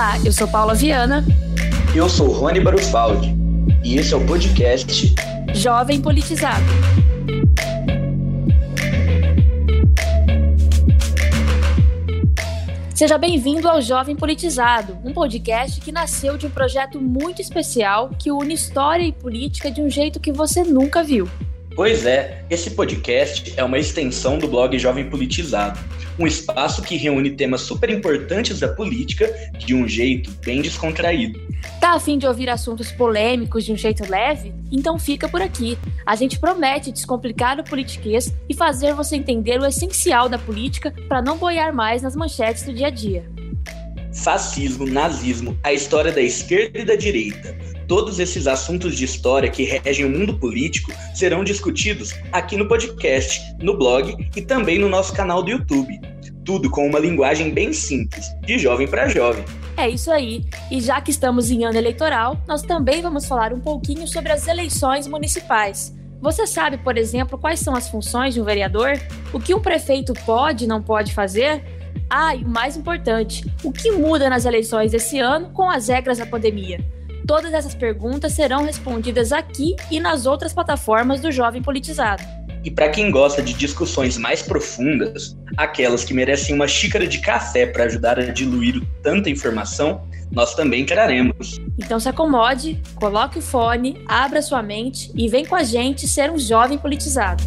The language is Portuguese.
Olá, eu sou Paula Viana. Eu sou Rony Barufaldi. E esse é o podcast Jovem Politizado. Seja bem-vindo ao Jovem Politizado, um podcast que nasceu de um projeto muito especial que une história e política de um jeito que você nunca viu. Pois é, esse podcast é uma extensão do blog Jovem Politizado, um espaço que reúne temas super importantes da política de um jeito bem descontraído. Tá afim de ouvir assuntos polêmicos de um jeito leve? Então fica por aqui. A gente promete descomplicar o politiquês e fazer você entender o essencial da política para não boiar mais nas manchetes do dia a dia. Fascismo, nazismo, a história da esquerda e da direita. Todos esses assuntos de história que regem o mundo político serão discutidos aqui no podcast, no blog e também no nosso canal do YouTube. Tudo com uma linguagem bem simples, de jovem para jovem. É isso aí. E já que estamos em ano eleitoral, nós também vamos falar um pouquinho sobre as eleições municipais. Você sabe, por exemplo, quais são as funções de um vereador? O que um prefeito pode e não pode fazer? Ah, e o mais importante, o que muda nas eleições desse ano com as regras da pandemia? Todas essas perguntas serão respondidas aqui e nas outras plataformas do Jovem Politizado. E para quem gosta de discussões mais profundas, aquelas que merecem uma xícara de café para ajudar a diluir tanta informação, nós também traremos. Então se acomode, coloque o fone, abra sua mente e vem com a gente ser um jovem politizado.